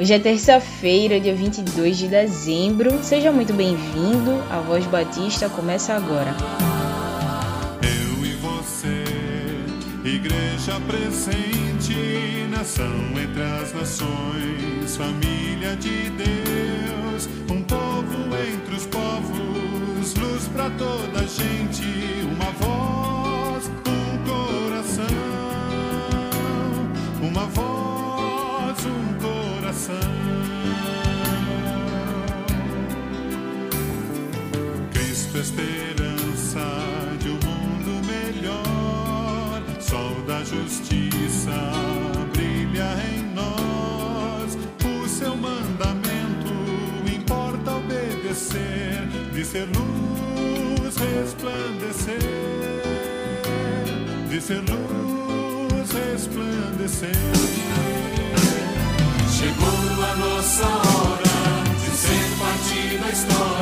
Hoje é terça-feira, dia 22 de dezembro. Seja muito bem-vindo. A Voz Batista começa agora. Eu e você, igreja presente, nação entre as nações, família de Deus, um povo entre os povos, luz para toda a gente, uma voz, um coração, uma voz, coração. Cristo, esperança de um mundo melhor, sol da justiça brilha em nós. O seu mandamento importa obedecer, de ser luz resplandecer, de ser luz resplandecer. Nossa hora de ser parte da história,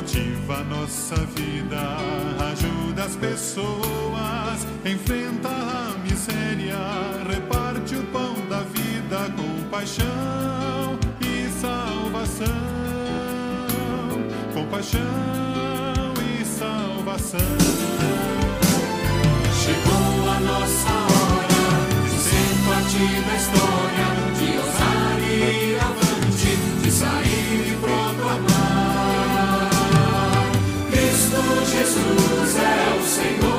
motiva nossa vida, ajuda as pessoas, enfrenta a miséria, reparte o pão da vida com paixão e salvação, com paixão e salvação. Chegou a nossa hora de ser parte da história, de ousar e ir avante, de sair e proclamar. Jesus é o Senhor,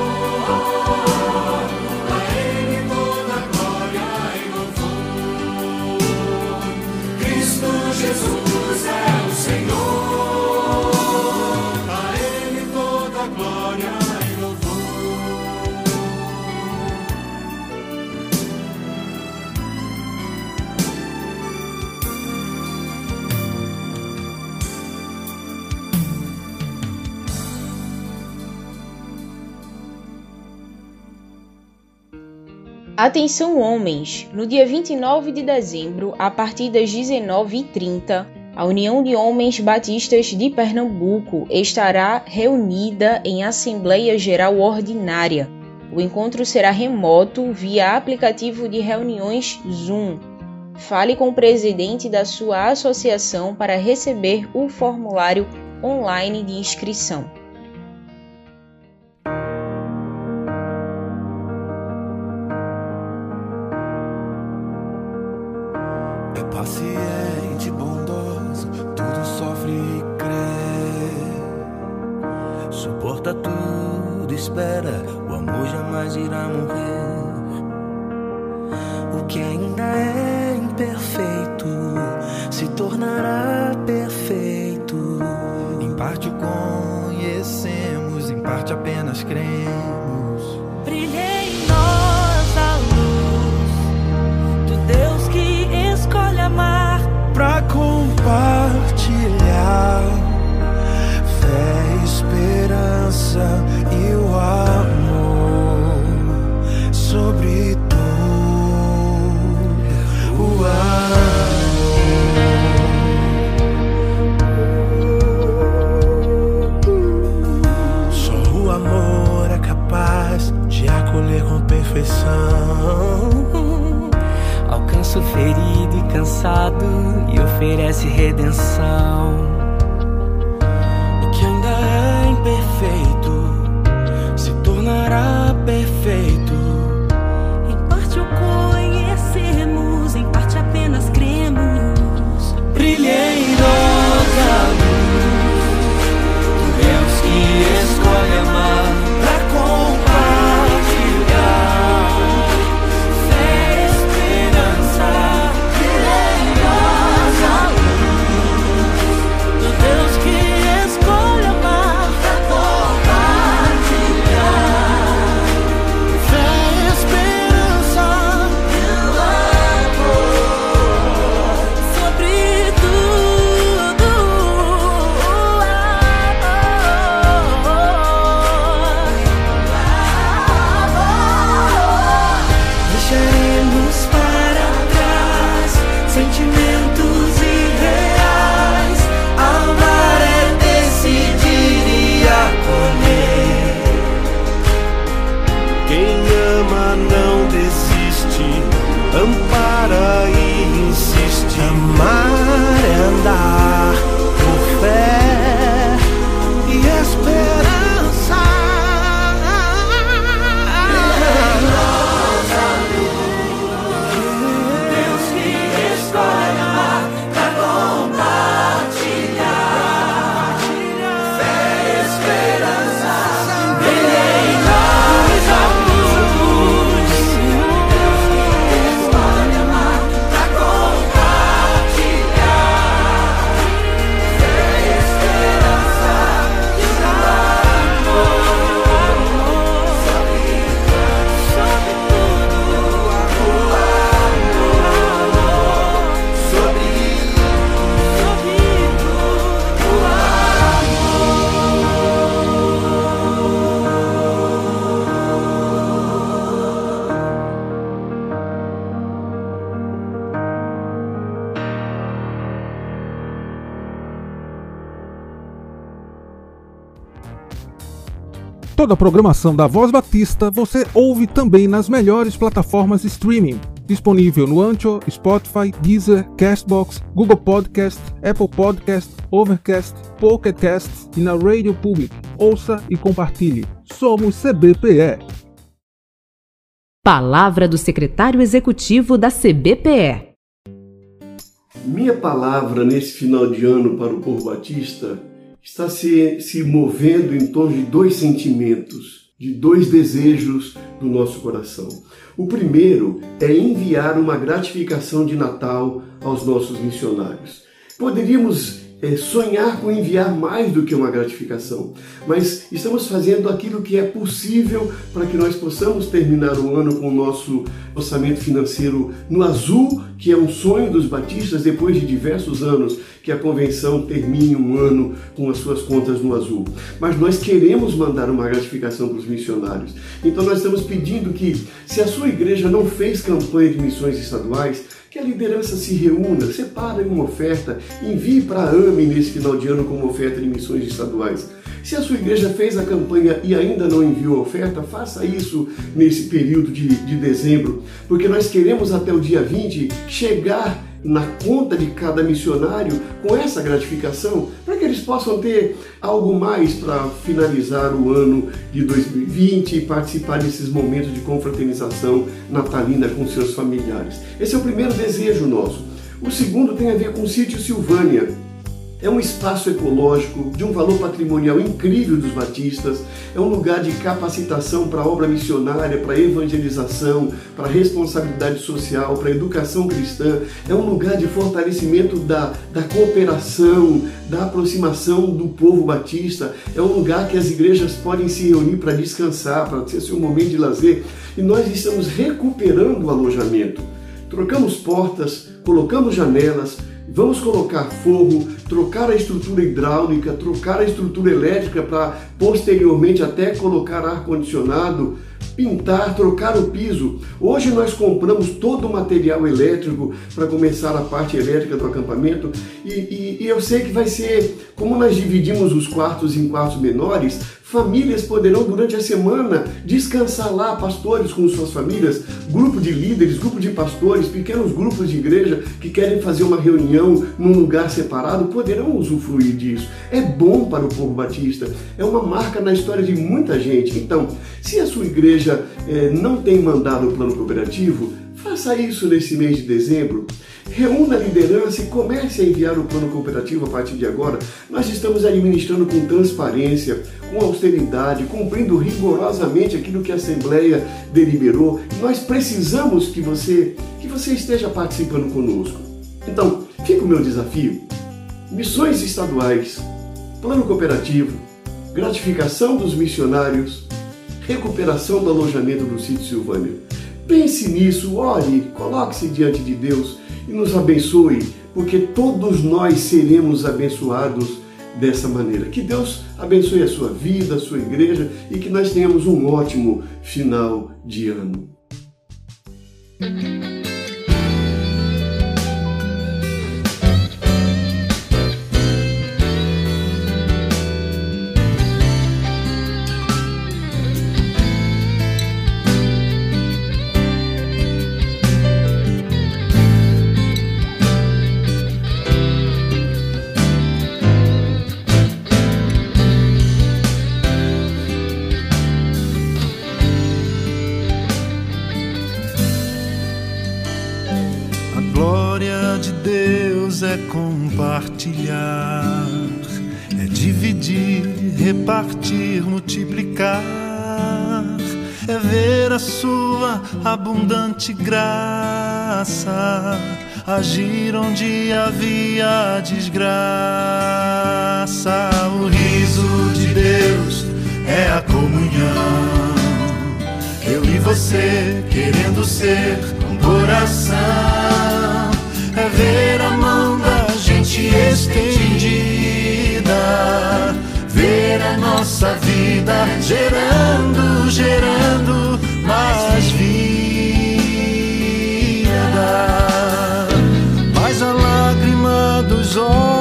Atenção homens, no dia 29 de dezembro, a partir das 19h30, a União de Homens Batistas de Pernambuco estará reunida em Assembleia Geral Ordinária. O encontro será remoto via aplicativo de reuniões Zoom. Fale com o presidente da sua associação para receber o formulário online de inscrição. Espera, o amor jamais irá morrer. O que ainda é imperfeito se tornará perfeito. Em parte o conhecemos, em parte apenas cremos. Brilhe em nós a luz do Deus que escolhe amar. pra compartilhar fé, esperança e o perfeição. Alcança o ferido e cansado e oferece redenção. Toda a programação da Voz Batista você ouve também nas melhores plataformas de streaming. Disponível no Ancho, Spotify, Deezer, Castbox, Google Podcast, Apple Podcast, Overcast, Pocket Cast e na Radio Public. Ouça e compartilhe. Somos CBPE. Palavra do secretário executivo da CBPE. Minha palavra nesse final de ano para o povo batista está se, se movendo em torno de dois sentimentos, de dois desejos do nosso coração. O primeiro é enviar uma gratificação de Natal aos nossos missionários. Poderíamos sonhar com enviar mais do que uma gratificação, mas estamos fazendo aquilo que é possível para que nós possamos terminar o ano com o nosso orçamento financeiro no azul, que é um sonho dos batistas depois de diversos anos que a convenção termine um ano com as suas contas no azul. Mas nós queremos mandar uma gratificação para os missionários. Então nós estamos pedindo que, se a sua igreja não fez campanha de missões estaduais, que a liderança se reúna, separe uma oferta, envie para a AME nesse final de ano como oferta de missões estaduais. Se a sua igreja fez a campanha e ainda não enviou a oferta, faça isso nesse período de, de dezembro, porque nós queremos até o dia 20 chegar na conta de cada missionário com essa gratificação, para que eles possam ter algo mais para finalizar o ano de 2020 e participar desses momentos de confraternização natalina com seus familiares. Esse é o primeiro desejo nosso. O segundo tem a ver com o sítio Silvânia. É um espaço ecológico de um valor patrimonial incrível dos batistas, é um lugar de capacitação para a obra missionária, para a evangelização, para a responsabilidade social, para a educação cristã, é um lugar de fortalecimento da, da cooperação, da aproximação do povo batista, é um lugar que as igrejas podem se reunir para descansar, para ter seu momento de lazer, e nós estamos recuperando o alojamento. Trocamos portas, colocamos janelas, Vamos colocar forro, trocar a estrutura hidráulica, trocar a estrutura elétrica para posteriormente até colocar ar-condicionado, pintar, trocar o piso. Hoje nós compramos todo o material elétrico para começar a parte elétrica do acampamento e, e, e eu sei que vai ser, como nós dividimos os quartos em quartos menores, Famílias poderão durante a semana descansar lá, pastores com suas famílias, grupo de líderes, grupo de pastores, pequenos grupos de igreja que querem fazer uma reunião num lugar separado, poderão usufruir disso. É bom para o povo batista, é uma marca na história de muita gente. Então, se a sua igreja eh, não tem mandado o plano cooperativo, faça isso nesse mês de dezembro. Reúna a liderança e comece a enviar o plano cooperativo a partir de agora. Nós estamos administrando com transparência, com austeridade, cumprindo rigorosamente aquilo que a Assembleia deliberou. Nós precisamos que você, que você esteja participando conosco. Então, fica o meu desafio. Missões estaduais, plano cooperativo, gratificação dos missionários, recuperação do alojamento do sítio Silvânia. Pense nisso, ore, coloque-se diante de Deus e nos abençoe, porque todos nós seremos abençoados dessa maneira. Que Deus abençoe a sua vida, a sua igreja e que nós tenhamos um ótimo final de ano. É compartilhar, é dividir, repartir, multiplicar, é ver a sua abundante graça agir onde havia desgraça. O riso de Deus é a comunhão. Eu e você querendo ser um coração. É ver a mão estendida. Ver a nossa vida gerando, gerando mais vida. Mas a lágrima dos olhos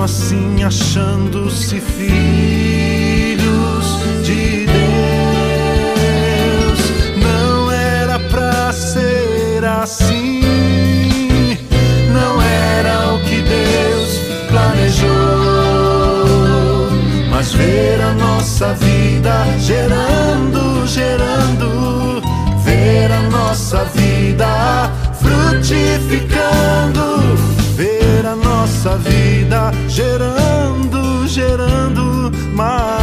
mesmo assim achando-se filhos de Deus. Não era pra ser assim, não era o que Deus planejou. Mas ver a nossa vida gerando, gerando, ver a nossa vida frutificando, nossa vida gerando, gerando mais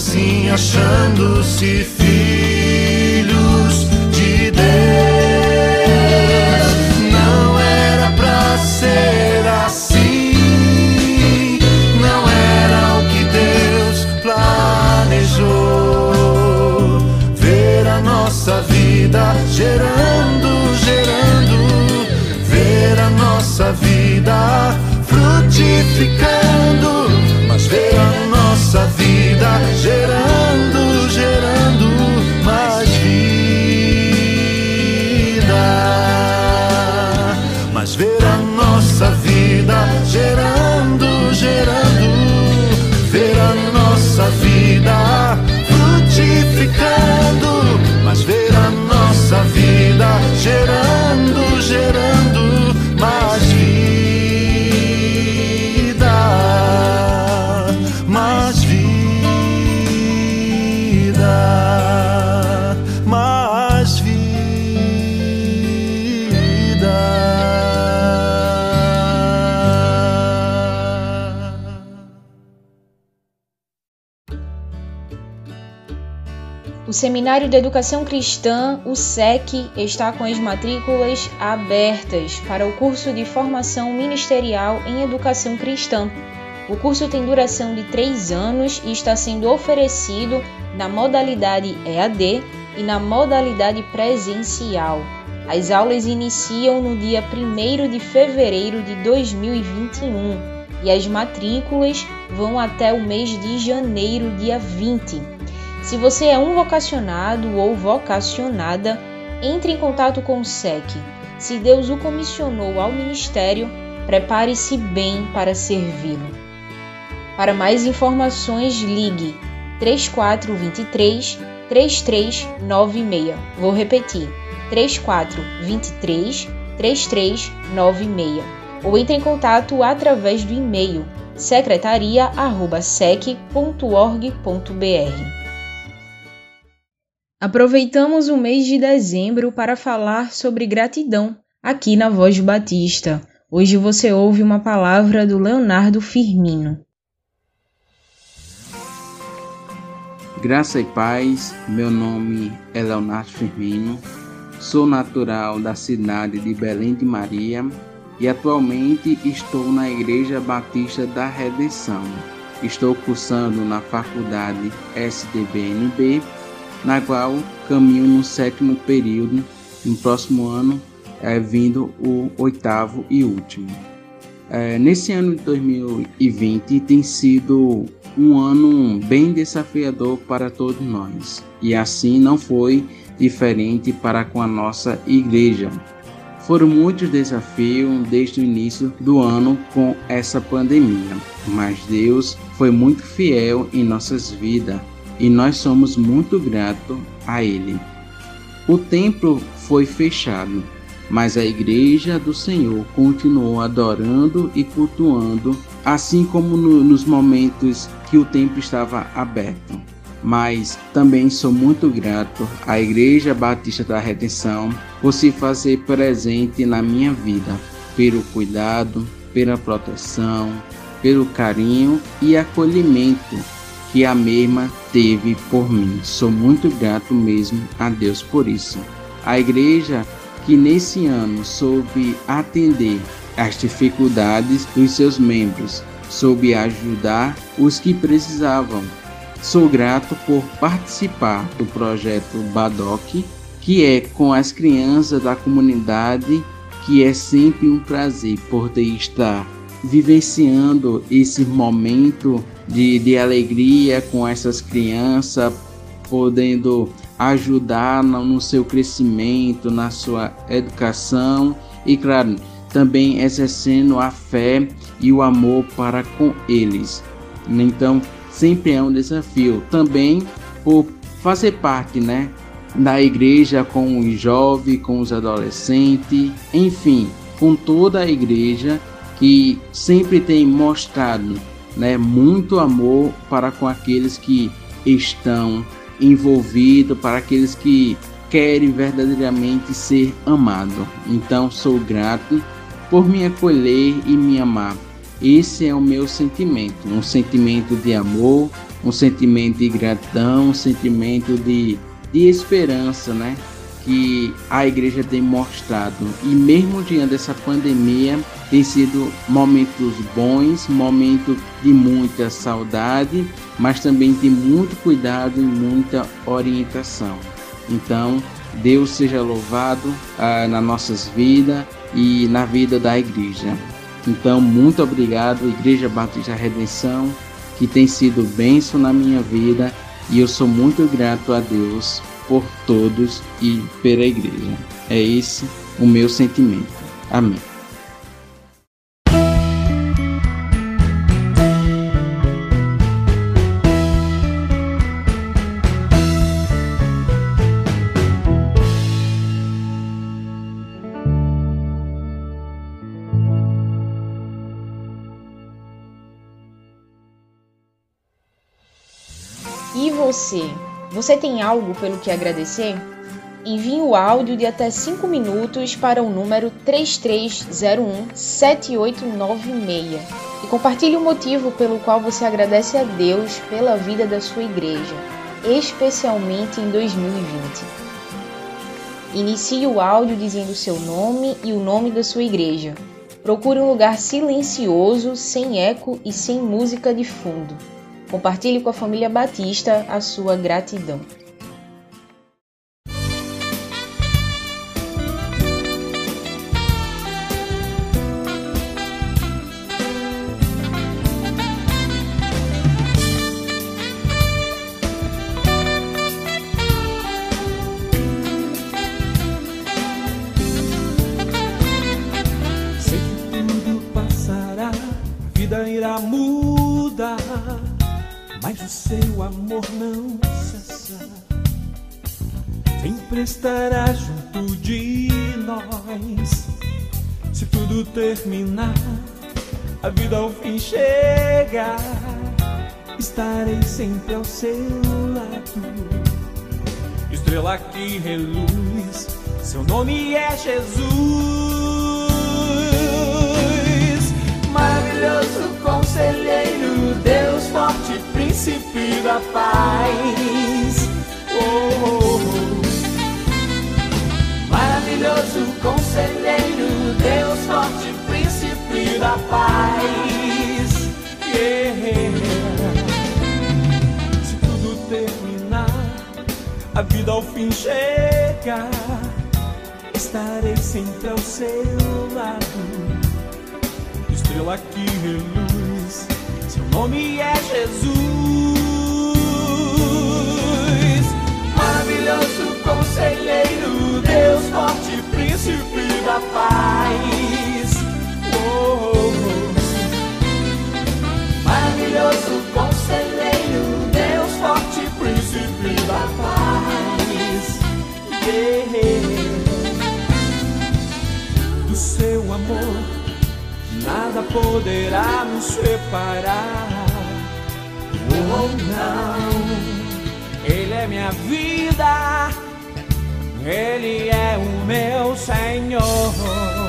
assim achando-se ver a nossa vida Seminário de Educação Cristã, o SEC, está com as matrículas abertas para o curso de formação ministerial em Educação Cristã. O curso tem duração de três anos e está sendo oferecido na modalidade EAD e na modalidade presencial. As aulas iniciam no dia 1 de fevereiro de 2021 e as matrículas vão até o mês de janeiro, dia 20. Se você é um vocacionado ou vocacionada, entre em contato com o SEC. Se Deus o comissionou ao ministério, prepare-se bem para servi-lo. Para mais informações, ligue 3423 3396. Vou repetir: 3423 3396. Ou entre em contato através do e-mail secretaria@sec.org.br. Aproveitamos o mês de dezembro para falar sobre gratidão aqui na Voz Batista. Hoje você ouve uma palavra do Leonardo Firmino. Graça e paz, meu nome é Leonardo Firmino, sou natural da cidade de Belém de Maria e atualmente estou na Igreja Batista da Redenção. Estou cursando na faculdade SDBNB, na qual caminho no sétimo período, no próximo ano é vindo o oitavo e último. É, nesse ano de 2020 tem sido um ano bem desafiador para todos nós, e assim não foi diferente para com a nossa igreja. Foram muitos desafios desde o início do ano com essa pandemia, mas Deus foi muito fiel em nossas vidas e nós somos muito gratos a Ele. o templo foi fechado, mas a igreja do Senhor continuou adorando e cultuando, assim como no, nos momentos que o templo estava aberto. Mas também sou muito grato à Igreja Batista da Redenção por se fazer presente na minha vida, pelo cuidado, pela proteção, pelo carinho e acolhimento que a mesma teve por mim. Sou muito grato mesmo a Deus por isso. A igreja que nesse ano soube atender às dificuldades dos seus membros, soube ajudar os que precisavam. Sou grato por participar do projeto Badoc, que é com as crianças da comunidade, que é sempre um prazer poder estar vivenciando esse momento de, de alegria com essas crianças, podendo ajudar no, no seu crescimento, na sua educação e, claro, também exercendo a fé e o amor para com eles. Então, sempre é um desafio. Também por fazer parte, né, da igreja com os jovens, com os adolescentes, enfim, com toda a igreja que sempre tem mostrado né, muito amor para com aqueles que estão envolvidos, para aqueles que querem verdadeiramente ser amados. Então sou grato por me acolher e me amar. Esse é o meu sentimento, um sentimento de amor, um sentimento de gratidão, um sentimento de, de esperança, né? Que a igreja tem mostrado. E mesmo diante dessa pandemia, tem sido momentos bons, momentos de muita saudade, mas também de muito cuidado e muita orientação. Então, Deus seja louvado ah, nas nossas vidas e na vida da igreja. Então, muito obrigado, Igreja Batista Redenção, que tem sido bênção na minha vida e eu sou muito grato a Deus por todos e pela igreja. É esse o meu sentimento. Amém. E você? Você tem algo pelo que agradecer? Envie o áudio de até 5 minutos para o número 33017896 e compartilhe o motivo pelo qual você agradece a Deus pela vida da sua igreja, especialmente em 2020. Inicie o áudio dizendo seu nome e o nome da sua igreja. Procure um lugar silencioso, sem eco e sem música de fundo. Compartilhe com a família Batista a sua gratidão. A vida ao fim chegar, estarei sempre ao seu lado. Estrela que reluz, seu nome é Jesus. Maravilhoso conselheiro, Deus forte, príncipe da paz. A vida ao fim chegar, estarei sempre ao seu lado estrela que reluz, seu nome é Jesus. Maravilhoso conselheiro, Deus forte, príncipe da paz. Yeah. do seu amor, nada poderá nos separar. Oh, não, Ele é minha vida, Ele é o meu Senhor.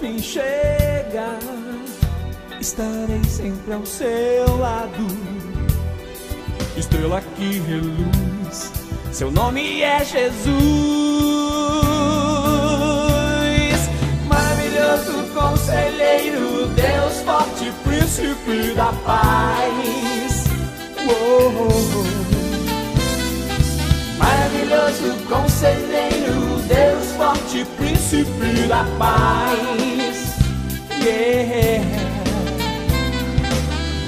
Fim chegar, estarei sempre ao seu lado. Estrela que reluz, seu nome é Jesus. Maravilhoso conselheiro, Deus forte, príncipe da paz. Uou. Maravilhoso conselheiro, forte, príncipe da paz. Yeah.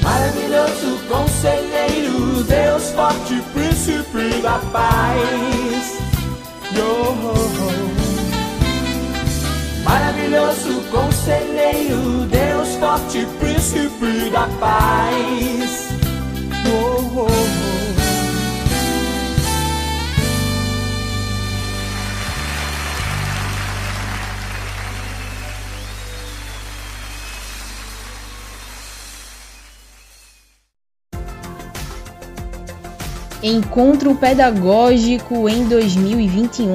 Maravilhoso conselheiro, Deus forte, príncipe da paz. Yo. Maravilhoso conselheiro, Deus forte, príncipe da paz. Oh, oh, oh. Encontro Pedagógico em 2021.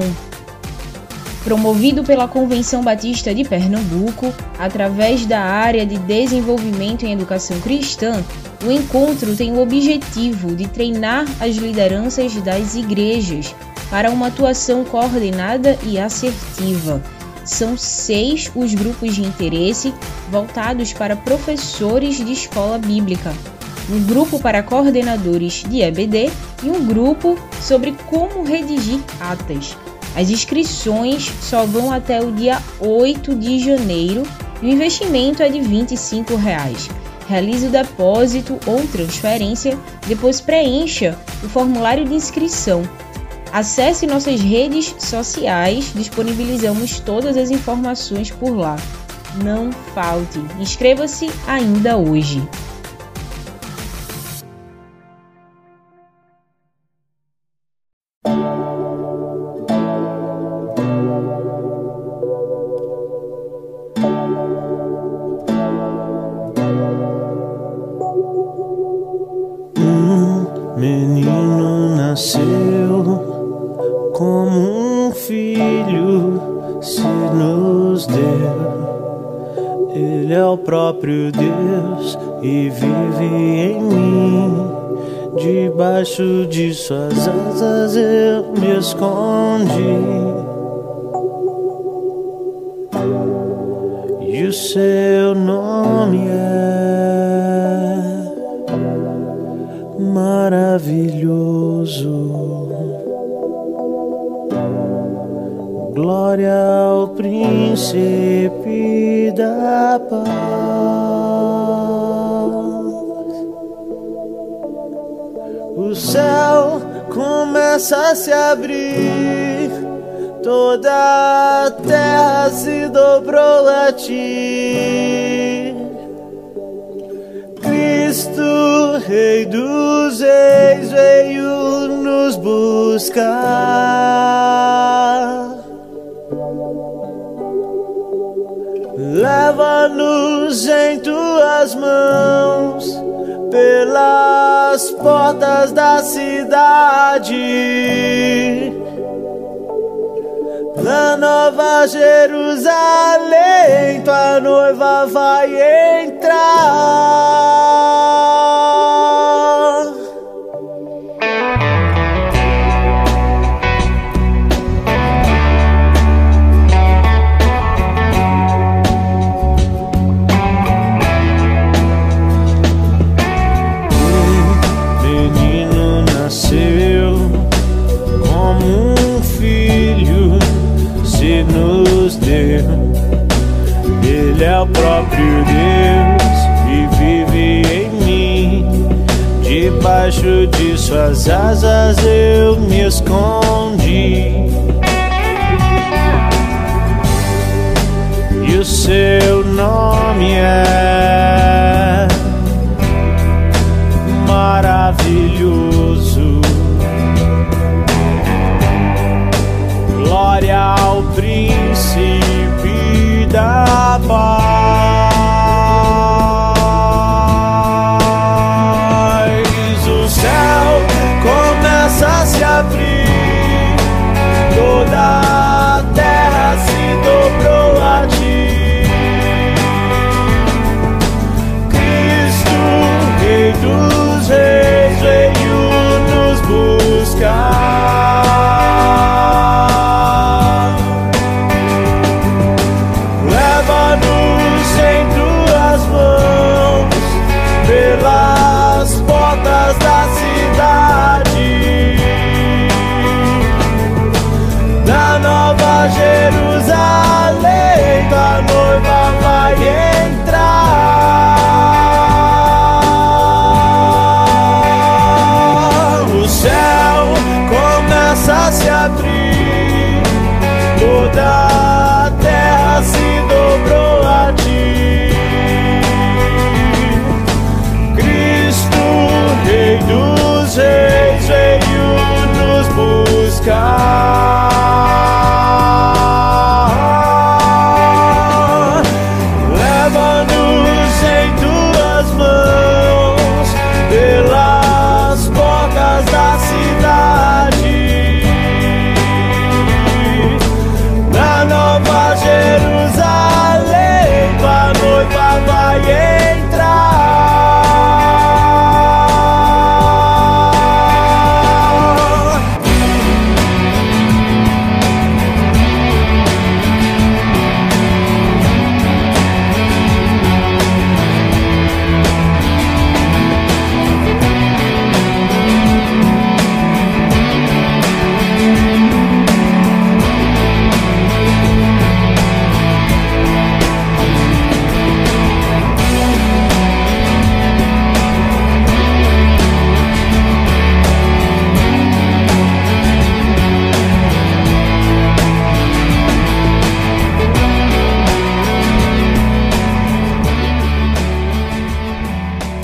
Promovido pela Convenção Batista de Pernambuco, através da área de Desenvolvimento em Educação Cristã, o encontro tem o objetivo de treinar as lideranças das igrejas para uma atuação coordenada e assertiva. São seis os grupos de interesse voltados para professores de escola bíblica, um grupo para coordenadores de EBD e um grupo sobre como redigir atas. As inscrições só vão até o dia 8 de janeiro e o investimento é de 25 reais. Realize o depósito ou transferência, depois preencha o formulário de inscrição. Acesse nossas redes sociais, disponibilizamos todas as informações por lá. Não falte, inscreva-se ainda hoje. Nasceu como um filho se nos deu. Ele é o próprio Deus e vive em mim. Debaixo de suas asas eu me escondi. E o seu nome é maravilhoso. Glória ao príncipe da paz. O céu começa a se abrir, toda a terra se dobrou a ti. Cristo, Rei dos Reis, veio nos buscar. Leva-nos em tuas mãos pelas portas da cidade. Na nova Jerusalém, tua noiva vai entrar. Próprio Deus e vive em mim. Debaixo de suas asas eu me escondi. E o seu nome é maravilhoso. Glória ao príncipe da paz.